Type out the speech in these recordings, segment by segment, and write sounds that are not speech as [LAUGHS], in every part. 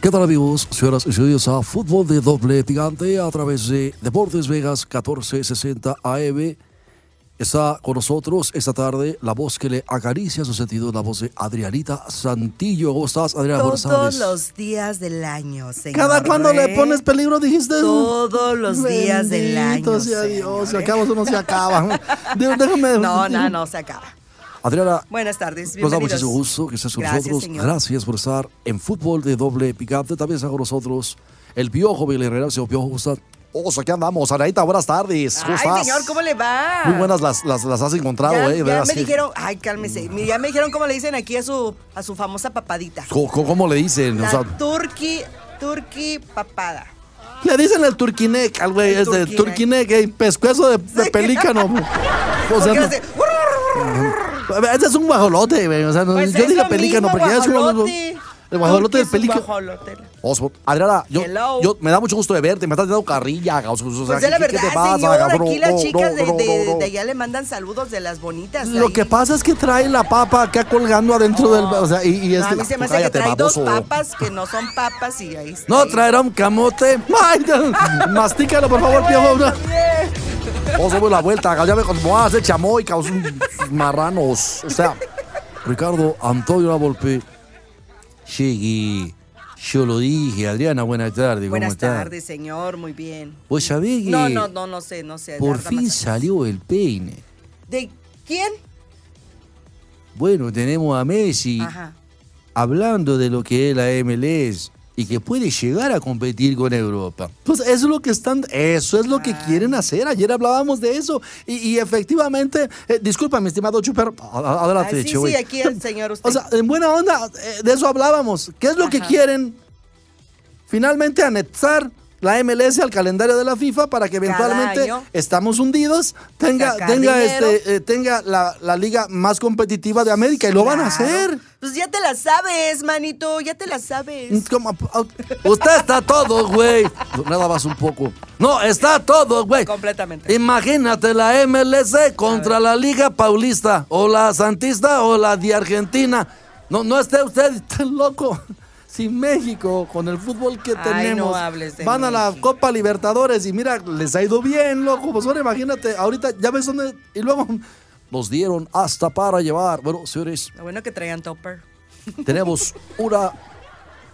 ¿Qué tal amigos, señoras y señores a Fútbol de Doble Picante a través de Deportes Vegas 1460 AM? Está con nosotros esta tarde la voz que le acaricia su sentido, la voz de Adrianita Santillo. ¿Cómo estás, Adriana? Todos los días del año, señor. ¿Cada cuándo le pones peligro, dijiste? Todos los días del año. sea Dios, se acaba, eso no se acaba. [LAUGHS] Dé- Déjame. No, no, no, se acaba. Adriana, Buenas tardes, Nos da bienvenidos. muchísimo gusto que estés con Gracias, nosotros. señor. Gracias por estar en Fútbol de Doble Picante. También está con nosotros el Piojo Herrera. Señor Piojo, ¿cómo Oh, aquí andamos. Anaita, buenas tardes. ¿Cómo Ay, estás? señor, ¿cómo le va? Muy buenas las, las, las has encontrado, ya, ¿eh? ya me que- dijeron, ay, cálmese. Ya me dijeron cómo le dicen aquí a su, a su famosa papadita. ¿Cómo, le dicen? O La sea, turqui, turqui papada. le dicen el turquinec al güey, es de turquinec. eh, pescuezo de, de Sí. pelícano. O ¿Por sea, no- hace? ese es un guajolote, güey. O sea, no- Pues yo lo pelícano porque ya es un guajolote. El guajolote del pelícano. guajolote. Adriana, yo, yo- me da mucho gusto de verte, me estás dando carrilla. O sea, Pues ¿qué- es la qué- qué verdad, te pasa, señor. cabrón? Aquí las No, chicas no, de, no, de- no, no. de allá le mandan saludos de las bonitas. Lo ahí. que pasa es que trae la papa acá colgando adentro del. O sea, y, y No, este. a mí se me hace Cállate, que trae dos papas que no son papas y ahí está. No traerá un camote. [LAUGHS] Ay, no, Mastícalo, por favor, piojo. Vamos a la vuelta. Ya ve como hace chamoy, causa marranos. O sea, Ricardo Antonio Lavolpe. Llegué. Yo lo dije, Adriana, buenas tardes. ¿Cómo Buenas tardes, señor. Muy bien. Pues sabés que. No, no, no, no sé, no sé. Por fin salió el peine. ¿De quién? Bueno, tenemos a Messi Ajá. hablando de lo que es la MLS y que puede llegar a competir con Europa. Pues eso es lo que están, eso es lo que quieren hacer. Ayer hablábamos de eso y, y efectivamente, eh, disculpa, mi estimado Chuper, adelante, Ah, sí, sí, aquí el señor [LAUGHS] usted. O sea, en buena onda, eh, de eso hablábamos. ¿Qué es lo que quieren? Finalmente anexar la MLS al calendario de la FIFA para que eventualmente estamos hundidos, tenga, tenga, dinero. este, eh, tenga la, la liga más competitiva de América y lo van a hacer. Pues ya te la sabes, manito, ya te la sabes. Como- Usted está todo, güey. Nada más un poco. No, está todo, güey. Completamente. Imagínate la MLS contra la Liga Paulista, o la Santista, o la de Argentina. No, no esté usted [LAUGHS] loco. Si México, con el fútbol que Ay, tenemos, no hables de van a la México. Copa Libertadores y mira, les ha ido bien, loco. Pues ahora imagínate, ahorita ya ves dónde. Y luego nos dieron hasta para llevar. Bueno, señores, Lo bueno que traían topper. tenemos [LAUGHS] una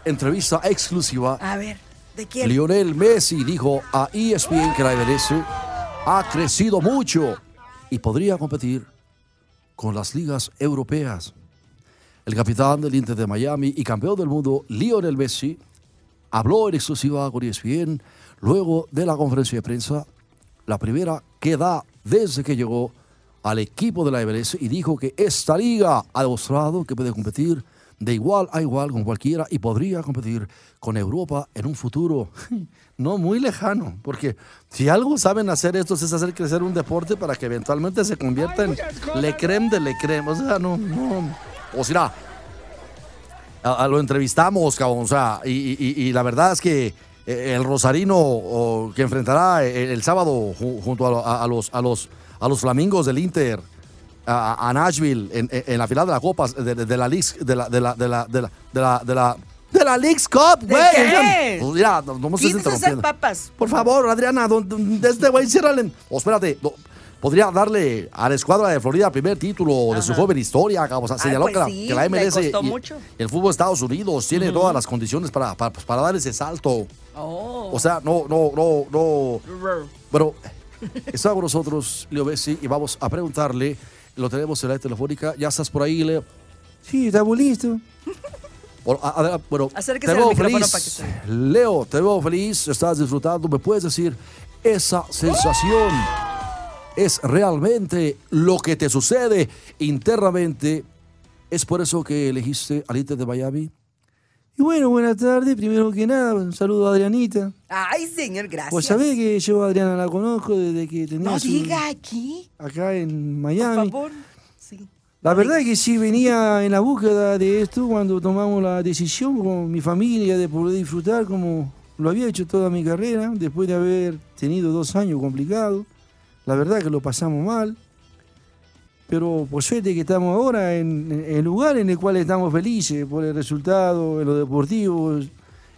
entrevista exclusiva. A ver, ¿de quién? Lionel Messi dijo a E ESPN que la MLS ha crecido mucho y podría competir con las ligas europeas. El capitán del Inter de Miami y campeón del mundo, Lionel Messi, habló en exclusiva con ESPN luego de la conferencia de prensa, la primera que da desde que llegó al equipo de la MLS y dijo que esta liga ha demostrado que puede competir de igual a igual con cualquiera y podría competir con Europa en un futuro [LAUGHS] no muy lejano, porque si algo saben hacer estos es hacer crecer un deporte para que eventualmente se convierta en le creme de le creme, o sea, no, no, o sea, a, a lo entrevistamos, cabrón, o sea, y, y- y- la verdad es que eh, el Rosarino o, que enfrentará el, el sábado ju- junto a, a- los, a, los, a los Flamingos del Inter a, Nashville en, en- la final de la Copa de, de- de la Leagues- de la de la de la de la de la de la de la Leagues Cup, ¿De güey. qué? [LAUGHS] Pues mira, no, no me estés interrumpiendo. papas. Por favor, Adriana, don- don- de este güey, ciérrale. O espérate, no, podría darle a la escuadra de Florida el primer título de su joven historia. O sea, Ay, señaló pues que, la, sí, que la MLS y, y el fútbol de Estados Unidos tiene todas las condiciones para, para, pues, para dar ese salto. Oh. O sea, no, no, no, no. Bueno, [LAUGHS] está con nosotros Leo Messi y vamos a preguntarle. Lo tenemos en la telefónica. ¿Ya estás por ahí, Leo? Sí, está muy listo. Bueno, a- a- bueno, te veo feliz. para que se- Leo, te veo feliz, estás disfrutando. ¿Me puedes decir esa sensación es realmente lo que te sucede internamente. ¿Es por eso que elegiste al Inter de Miami? Y bueno, buenas tardes. Primero que nada, un saludo a Adrianita. Ay, señor, gracias. Pues sabés que yo a Adriana la conozco desde que tenía No su- diga aquí, acá en por Miami. favor. Sí. La verdad es que sí venía en la búsqueda de esto cuando tomamos la decisión con mi familia de poder disfrutar como lo había hecho toda mi carrera, después de haber tenido dos años complicados. La verdad que lo pasamos mal, pero por suerte que estamos ahora en el lugar en el cual estamos felices por el resultado, en lo deportivo,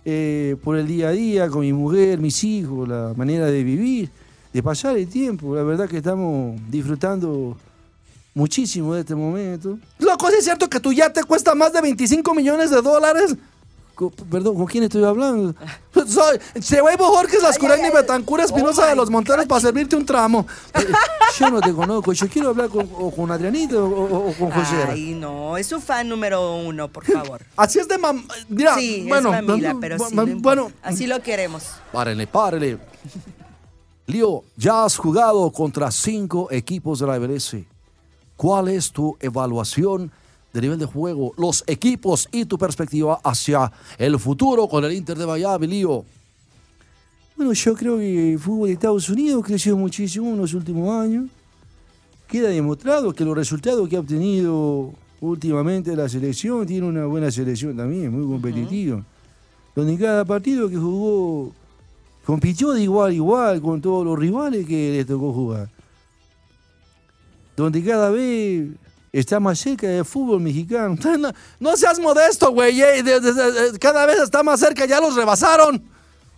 eh, por el día a día con mi mujer, mis hijos, la manera de vivir, de pasar el tiempo. La verdad que estamos disfrutando muchísimo de este momento. Loco, ¿sí ¿es cierto que tu yate cuesta más de 25 millones de dólares? Perdón, ¿con quién estoy hablando? [LAUGHS] Soy Chehuevo Jorge Lascurain y Betancura Espinosa Oh de los Monteros para servirte un tramo. [LAUGHS] Eh, yo no te conozco, yo quiero hablar con, o con Adrianita o, o- con José. Ay, no, es su fan número uno, por favor. [LAUGHS] Así es de mam... Mira, Sí, bueno, es mamila, pero sí. no bueno, Así lo queremos. Párenle, párenle. Lío, ya has jugado contra cinco equipos de la MLS. ¿Cuál es tu evaluación de nivel de juego, los equipos y tu perspectiva hacia el futuro con el Inter de Miami, Lío? Bueno, yo creo que el fútbol de Estados Unidos creció muchísimo en los últimos años. Queda demostrado que los resultados que ha obtenido últimamente la selección tiene una buena selección también, muy competitiva. Donde en cada partido que jugó compitió de igual a igual con todos los rivales que le tocó jugar. Donde cada vez está más cerca del fútbol mexicano. [LAUGHS] No, no seas modesto, güey. eh, de- Cada vez está más cerca, ya los rebasaron.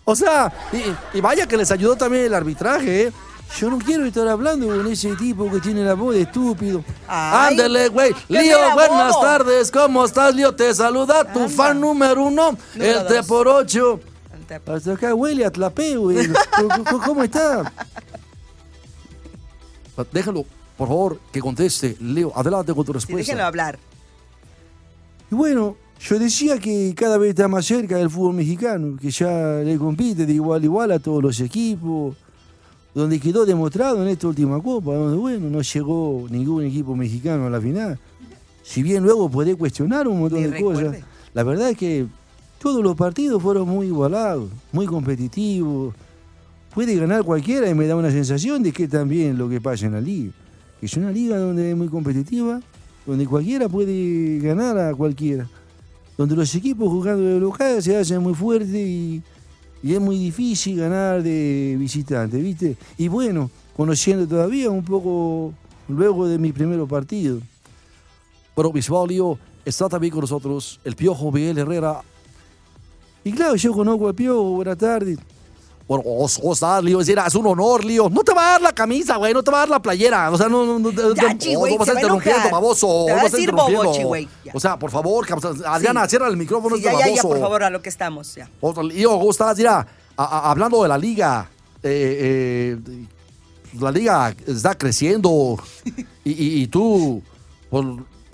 O sea, y, y vaya que les ayudó también el arbitraje, ¿eh? Yo no quiero estar hablando con ese tipo que tiene la voz de estúpido. Ándale, güey. ¿qué Lío, buenas tardes. ¿Cómo estás, Lío? Te saluda tu fan número uno, Número el T por ocho. Hasta acá huele a tlapé, güey. [LAUGHS] ¿Cómo- ¿Cómo, cómo está? Déjalo, por favor, que conteste. Leo, adelante con tu Sí, respuesta. déjenlo hablar. Y bueno, yo decía que cada vez está más cerca del fútbol mexicano, que ya le compite de igual a igual a todos los equipos, donde quedó demostrado en esta última Copa, donde bueno, no llegó ningún equipo mexicano a la final. Si bien luego puede cuestionar un montón de cosas, la verdad es que todos los partidos fueron muy igualados, muy competitivos. Puede ganar cualquiera y me da una sensación de que también lo que pasa en la liga. Es una liga donde es muy competitiva, donde cualquiera puede ganar a cualquiera. Donde los equipos jugando de local se hacen muy fuertes y, y es muy difícil ganar de visitante, ¿viste? Y bueno, conociendo todavía un poco luego de mi primer partido. Bueno, Bisbalio, está también con nosotros el Piojo Miguel Herrera. Y claro, yo conozco al Piojo, buenas tardes. Lío? Decir, es un honor, Lío. No te va a dar la camisa, güey. No te va a dar la playera. O sea, no, no, no, no, Ya, no, chi, no güey, vas a interrumpiendo, baboso. Te va a no decir interrumpiendo. bobo, chi, güey. O sea, por favor, Adriana, cierra el micrófono. Sí, este ya, ya, ya, por favor, a lo que estamos. Ya. Lío, ¿cómo estás? Mira, a- a- hablando de la liga, eh, eh, la liga está creciendo y, y- y tú,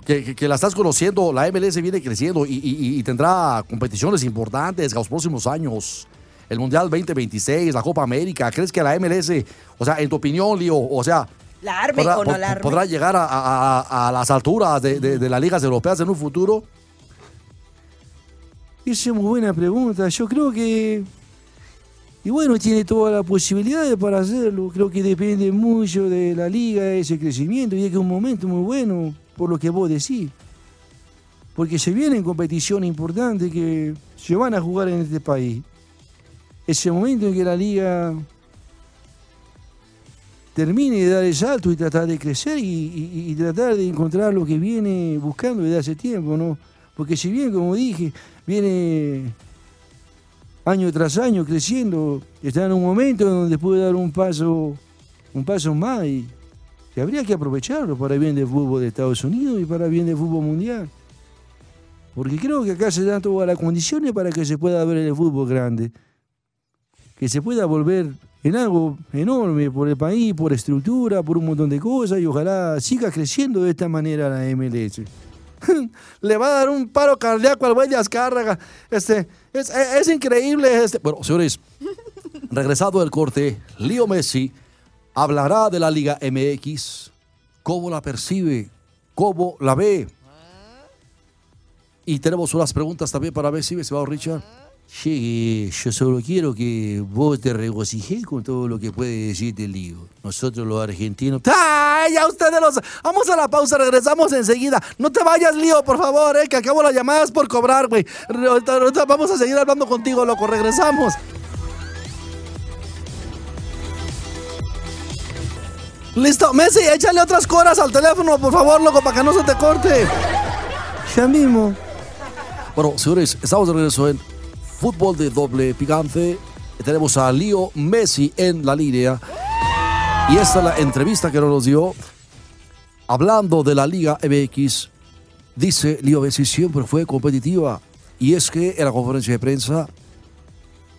que, que- que la estás conociendo, la MLS viene creciendo y, y- y tendrá competiciones importantes a los próximos años. El Mundial 2026, la Copa América. ¿Crees que la MLS, o sea, en tu opinión, Lío, o sea, La arme podrá, o no po- la arme. podrá llegar a, a- a- a las alturas de, de- de las ligas europeas en un futuro? Esa es muy buena pregunta. Yo creo que. Y bueno, tiene todas las posibilidades para hacerlo. Creo que depende mucho de la liga, ese crecimiento. Y es que es un momento muy bueno, por lo que vos decís. Porque se vienen competiciones importantes que se van a jugar en este país. Ese momento en que la liga termine de dar el salto y tratar de crecer y, tratar de encontrar lo que viene buscando desde hace tiempo, ¿no? Porque si bien, como dije, viene año tras año creciendo, está en un momento donde puede dar un paso, un paso más y, habría que aprovecharlo para bien del fútbol de Estados Unidos y para el bien del fútbol mundial. Porque creo que acá se dan todas las condiciones para que se pueda ver el fútbol grande, que se pueda volver en algo enorme por el país, por estructura, por un montón de cosas y ojalá siga creciendo de esta manera la MLS. [LAUGHS] Le va a dar un paro cardíaco al güey de Azcárraga. Este, es, es- es increíble. Este. Bueno, señores, [LAUGHS] regresado del corte, Leo Messi hablará de la Liga MX, cómo la percibe, cómo la ve. Y tenemos unas preguntas también para ver si me va Richard. Llegue, yo solo quiero que vos te regocijes con todo lo que puede decirte el lío. Nosotros los argentinos... ¡Ay, ya ustedes los... Vamos a la pausa, regresamos enseguida. No te vayas, lío, por favor, eh, que acabo las llamadas por cobrar, güey. Vamos a seguir hablando contigo, loco. Regresamos. Listo, Messi, échale otras coras al teléfono, por favor, loco, para que no se te corte. Ya mismo. Bueno, señores, estamos de regreso en Fútbol de Doble Picante. Tenemos a Lío Messi en la línea. Y esta es la entrevista que nos dio. Hablando de la Liga MX, dice Lío Messi siempre fue competitiva. Y es que en la conferencia de prensa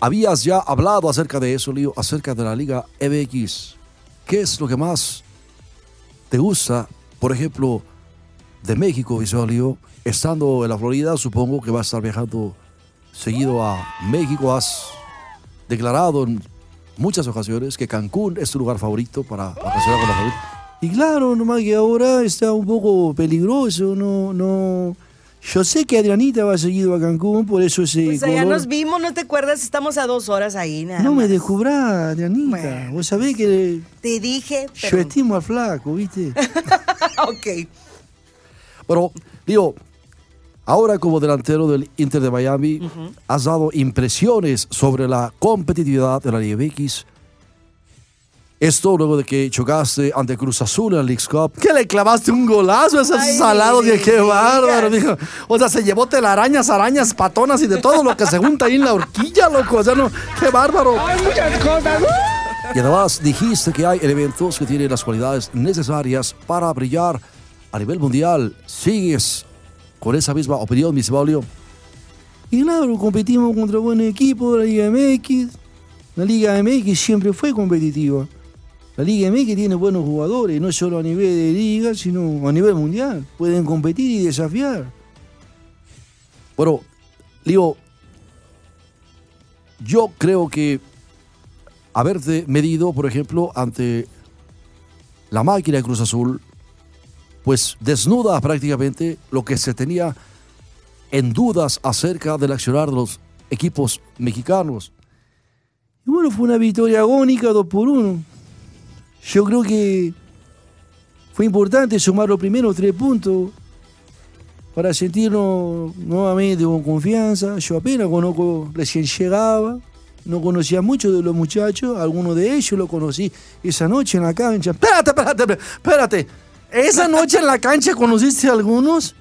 habías ya hablado acerca de eso, Lío, acerca de la Liga MX. ¿Qué es lo que más te gusta, por ejemplo, de México, Visolio, estando en la Florida, supongo que vas a estar viajando seguido a México. Has declarado en muchas ocasiones que Cancún es tu lugar favorito para vacacionar con la familia. Y claro, nomás que ahora está un poco peligroso, no, no. Yo sé que Adrianita va seguido a Cancún, por eso ese Pues allá color- nos vimos, ¿no te acuerdas? Estamos a dos horas ahí, nada No me más. descubra, Adrianita. Bueno. Vos sabés que Te dije, yo pero... estimo al flaco, ¿viste? [LAUGHS] ok. Pero, digo, ahora como delantero del Inter de Miami, has dado impresiones sobre la competitividad de la Liga MX. Esto luego de que chocaste ante Cruz Azul en la Leagues Cup. Que le clavaste un golazo a esos Ay, salados. Y qué bárbaro, dijo. O sea, se llevó telarañas, arañas, patonas y de todo lo que se junta ahí en la horquilla, loco. O sea, no, qué bárbaro. Y además dijiste que hay elementos que tienen las cualidades necesarias para brillar a nivel mundial. ¿Sigues con esa misma opinión, mi Sibolio? Y claro, competimos contra buen equipo de la Liga MX. La Liga MX siempre fue competitiva. La Liga MX tiene buenos jugadores, no solo a nivel de liga, sino a nivel mundial. Pueden competir y desafiar. Bueno, Lío, yo creo que haberte medido, por ejemplo, ante la máquina de Cruz Azul, pues desnuda prácticamente lo que se tenía en dudas acerca del accionar de los equipos mexicanos. Y bueno, fue una victoria agónica, 2 por 1. Yo creo que fue importante sumar los primeros tres puntos para sentirnos nuevamente con confianza. Yo apenas conozco, recién llegaba, no conocía mucho de los muchachos, algunos de ellos lo conocí esa noche en la cancha. Espérate, espérate, espérate. Esa noche en la cancha conociste a algunos.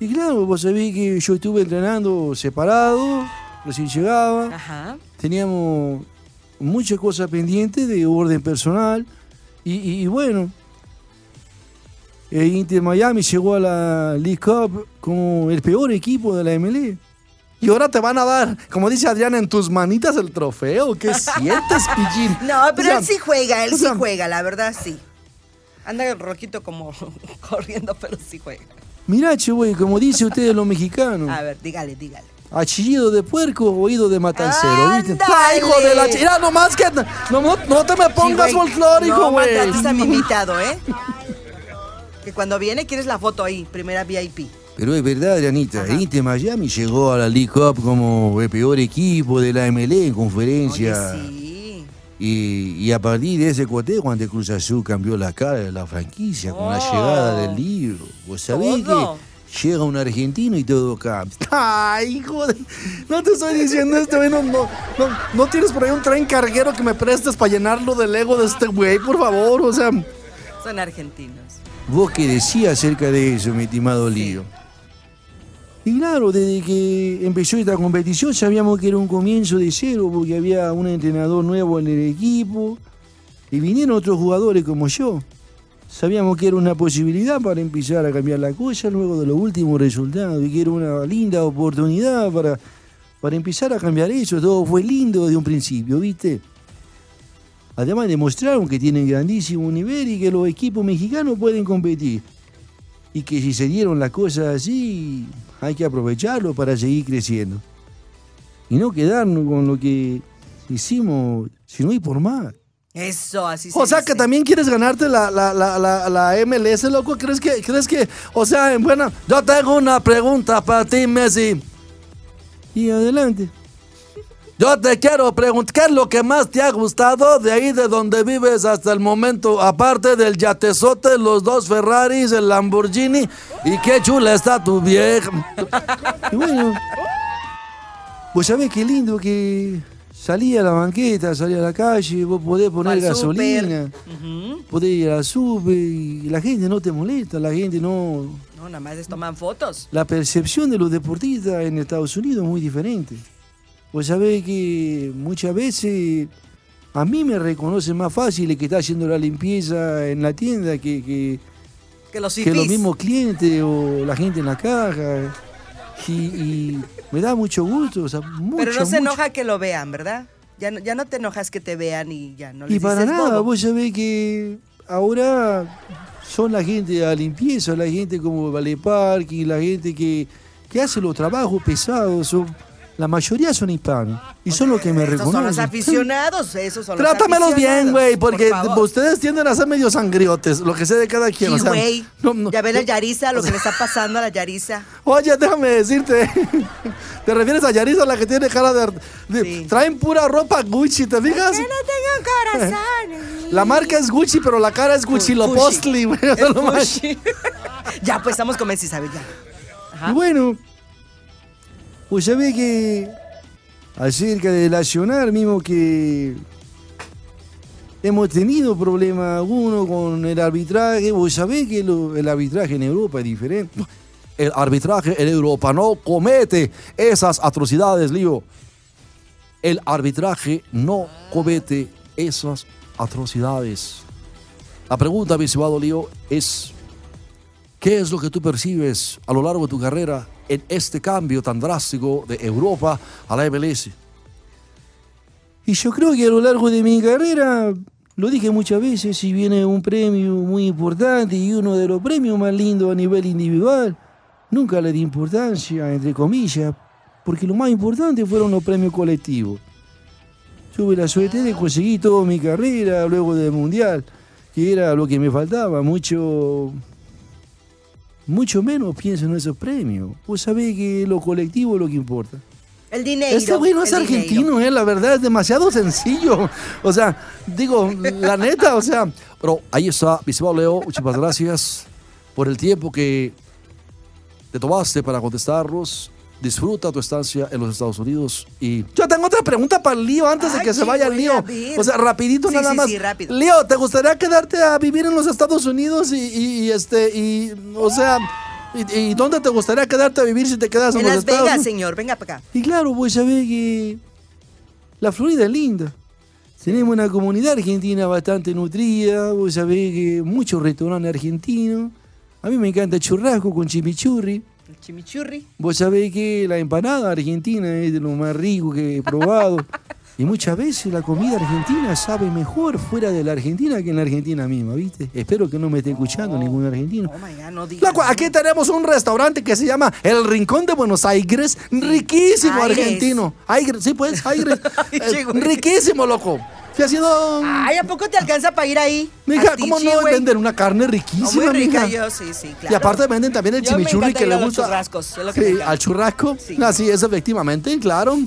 Y claro, vos sabés que yo estuve entrenando separado, recién llegaba. Ajá. teníamos muchas cosas pendientes de orden personal y, y- y bueno, el Inter Miami llegó a la League Cup como el peor equipo de la MLE. Y ahora te van a dar, como dice Adriana, en tus manitas el trofeo. ¿Qué sientes, [LAUGHS] Pillín? No, pero O sea, él sí juega, él o sí sea, juega, la verdad sí. Anda rojito como [LAUGHS] corriendo, pero sí juega. Mirá, che, güey, como dice ustedes los mexicanos, A ver, dígale, dígale. achillido de puerco, oído de matancero, ¿viste? ¡Ay, hijo de la chira! Nomás que. No, no, no te me pongas Sí, güey. folclórico, No güey. maltrates a mi [LAUGHS] invitado, ¿eh? Que cuando viene quieres la foto ahí, primera VIP. Pero es verdad, Adrianita, el Inter Miami llegó a la League Cup como el peor equipo de la MLE en conferencia. Oye, sí. Y, y a partir de ese cotejo ante Cruz Azul cambió la cara de la franquicia con la Oh. llegada del libro. Vos sabés Todo. que llega un argentino y todo cambia. [LAUGHS] Ay, hijo de... No te estoy diciendo esto, güey. No, no, no, no tienes por ahí un tren carguero que me prestes para llenarlo del ego de este güey, por favor. O sea, Son argentinos. ¿Vos qué decías acerca de eso, mi estimado Lío? Y claro, desde que empezó esta competición sabíamos que era un comienzo de cero porque había un entrenador nuevo en el equipo y vinieron otros jugadores como yo. Sabíamos que era una posibilidad para empezar a cambiar la cosa luego de los últimos resultados y que era una linda oportunidad para, para empezar a cambiar eso. Todo fue lindo desde un principio, ¿viste? Además demostraron que tienen grandísimo nivel y que los equipos mexicanos pueden competir. Y que si se dieron las cosas así, hay que aprovecharlo para seguir creciendo. Y no quedarnos con lo que hicimos, sino ir por más. Eso, así se O sea, dice. que también quieres ganarte la, la, la, la, la MLS, loco. ¿Crees que, ¿Crees que, o sea, bueno, yo tengo una pregunta para ti, Messi? Y adelante. Yo te quiero preguntar, ¿qué es lo que más te ha gustado de ahí de donde vives hasta el momento? Aparte del yatezote, los dos Ferraris, el Lamborghini, y qué chula está tu vieja. Y bueno, pues sabés qué lindo que salí a la banqueta, salí a la calle, vos podés poner Al gasolina, podés ir al súper y la gente no te molesta, la gente no... No, nada más les toman fotos. La percepción de los deportistas en Estados Unidos es muy diferente. Vos sabés que muchas veces a mí me reconocen más fácil el que está haciendo la limpieza en la tienda que, que, Que los que los fifís. mismos clientes o la gente en la caja. Y, y me da mucho gusto. o sea, mucho, Pero no se mucho. enoja que lo vean, ¿verdad? Ya no, ya no te enojas que te vean y ya no les Y para dices nada, bobo. vos sabés que ahora son la gente de la limpieza, la gente como Vale Parking, la gente que, que hace los trabajos pesados. son- la mayoría son hispanos y son los que me Esos son los aficionados, esos son los Trátamelos bien, aficionados, güey, por porque ustedes tienden a ser medio sangriotes, lo que sé de cada quien. Sí, o sea, güey. no, no, ya ve la. Yarisa, lo que le [LAUGHS] está pasando a la Yarisa. Oye, déjame decirte, [LAUGHS] ¿te refieres a Yarisa, la que tiene cara de... de- Sí. Traen pura ropa Gucci, ¿te fijas? Que no tengan corazón. La marca es Gucci, pero la cara es Gucci lo postli, güey. [LAUGHS] ya, pues estamos con Messi, ¿sabes? Ya. Ajá. Y bueno, pues ve que acerca de Nacional, mismo que hemos tenido problemas algunos con el arbitraje, vos sabés que lo- el arbitraje en Europa es diferente. El arbitraje en Europa no comete esas atrocidades, Lío. El arbitraje no comete esas atrocidades. La pregunta, mi estimado Lío, es: ¿qué es lo que tú percibes a lo largo de tu carrera en este cambio tan drástico de Europa a la MLS? Y yo creo que a lo largo de mi carrera, lo dije muchas veces, si viene un premio muy importante y uno de los premios más lindos a nivel individual, nunca le di importancia, entre comillas, porque lo más importante fueron los premios colectivos. Tuve la suerte de conseguir toda mi carrera luego del Mundial, que era lo que me faltaba, mucho, mucho menos pienso en esos premios. Vos sabés que lo colectivo es lo que importa. El dinero. Este güey no es argentino, eh, la verdad es demasiado sencillo. O sea, digo, la neta, o sea, Pero ahí está, mi estimado Leo, muchísimas gracias por el tiempo que te tomaste para contestarnos. Disfruta tu estancia en los Estados Unidos y yo tengo otra pregunta para el lío antes de Ay, que se vaya lío. O sea, rapidito Sí, nada sí, más. sí, rápido. Lío, ¿te gustaría quedarte a vivir en los Estados Unidos y, y- y, este y o sea, y, y dónde te gustaría quedarte a vivir si te quedas en, En los Las Estados Vegas, Unidos? señor. Venga para acá. Y claro, pues sabés que la Florida es linda. Tenemos una comunidad argentina bastante nutrida, vos sabés que muchos restaurantes argentinos. A mí me encanta churrasco con chimichurri. El chimichurri. Vos sabés que la empanada argentina es de lo más rico que he probado. [LAUGHS] Y muchas veces la comida argentina sabe mejor fuera de la Argentina que en la Argentina misma, ¿viste? Espero que no me esté escuchando ningún argentino. Oh my God, no digas. Loco, aquí tenemos un restaurante que se llama El Rincón de Buenos Aires. Riquísimo Aires. argentino. Aires, sí, pues, Aires. [LAUGHS] Eh, riquísimo, loco. Fui haciendo. Ay, ¿a poco te alcanza para ir ahí? Mija, ¿cómo no venden una carne riquísima, muy rica, mija? yo sí, sí, claro. Y aparte venden también el Yo chimichurri que le gusta. churrascos, es lo que Sí, al churrasco. Sí. Así es, efectivamente, claro.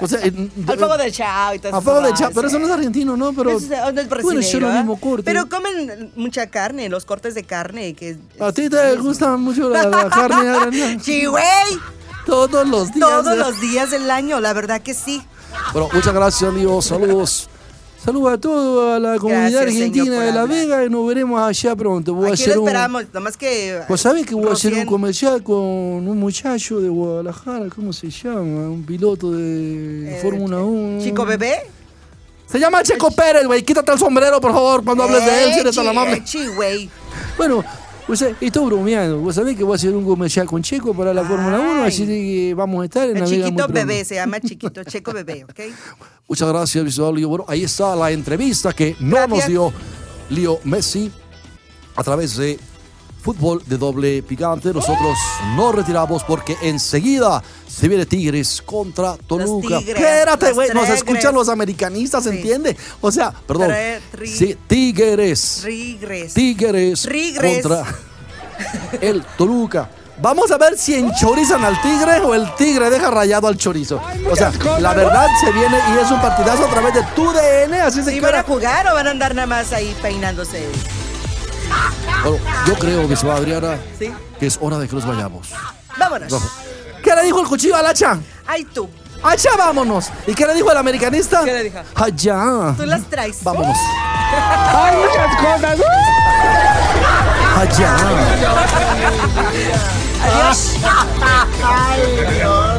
O sea, [LAUGHS] Al fuego de chao y todo A fuego de chao, pero eso no es argentino, ¿no? Pero Eso es, es bueno, mismo corte. Pero comen mucha carne, los cortes de carne. Que a ti te gusta mucho la, la carne. [LAUGHS] Sí, güey. Todos los días. Todos ¿eh? los días del año, la verdad que sí. bueno, muchas gracias amigos, saludos. Saludos a toda la comunidad Gracias, argentina de La hablar. Vega y nos veremos allá pronto. Voy a hacer lo un. esperamos, nomás que... Pues sabes que voy a hacer un comercial con un muchacho de Guadalajara, ¿cómo se llama? Un piloto de eh, Fórmula 1. Chico bebé. Se llama Checo Pérez, güey. Quítate el sombrero, por favor, cuando hables de él, si eres tan amable. Bueno, pues eh, estoy bromeando. Vos sabés que voy a hacer un comercial con Checo para la Fórmula 1, Ay. así que vamos a estar en El la muy chiquito bebé, se llama chiquito, checo bebé, ¿ok? [LAUGHS] Muchas gracias, Lío. Bueno, ahí está la entrevista que no Gracias. nos dio Lío Messi a través de fútbol de doble picante. Nosotros nos retiramos porque enseguida se viene Tigres contra Toluca. Tigres, Espérate, güey, nos Tigres. escuchan los americanistas, Sí. ¿entiende? O sea, perdón. Tre- tri- Sí, Tigres. Rigres. Tigres Tigres. contra el Toluca. Vamos a ver si enchorizan al tigre o el tigre deja rayado al chorizo. O sea, la verdad se viene y es un partidazo a través de tu DN, así se ¿Sí van a jugar o van a andar nada más ahí peinándose? Bueno, yo creo, mi estimada Adriana, ¿Sí? que es hora de que nos vayamos. Vámonos. ¿Qué le dijo el cuchillo al hacha? Ay, tú. ¡Hacha, vámonos! ¿Y qué le dijo el americanista? ¿Qué le dijo? ¡Allá! Tú las traes. Vámonos. [LAUGHS] Hay muchas cosas. ¡Allá! Adiós. Ay, Dios.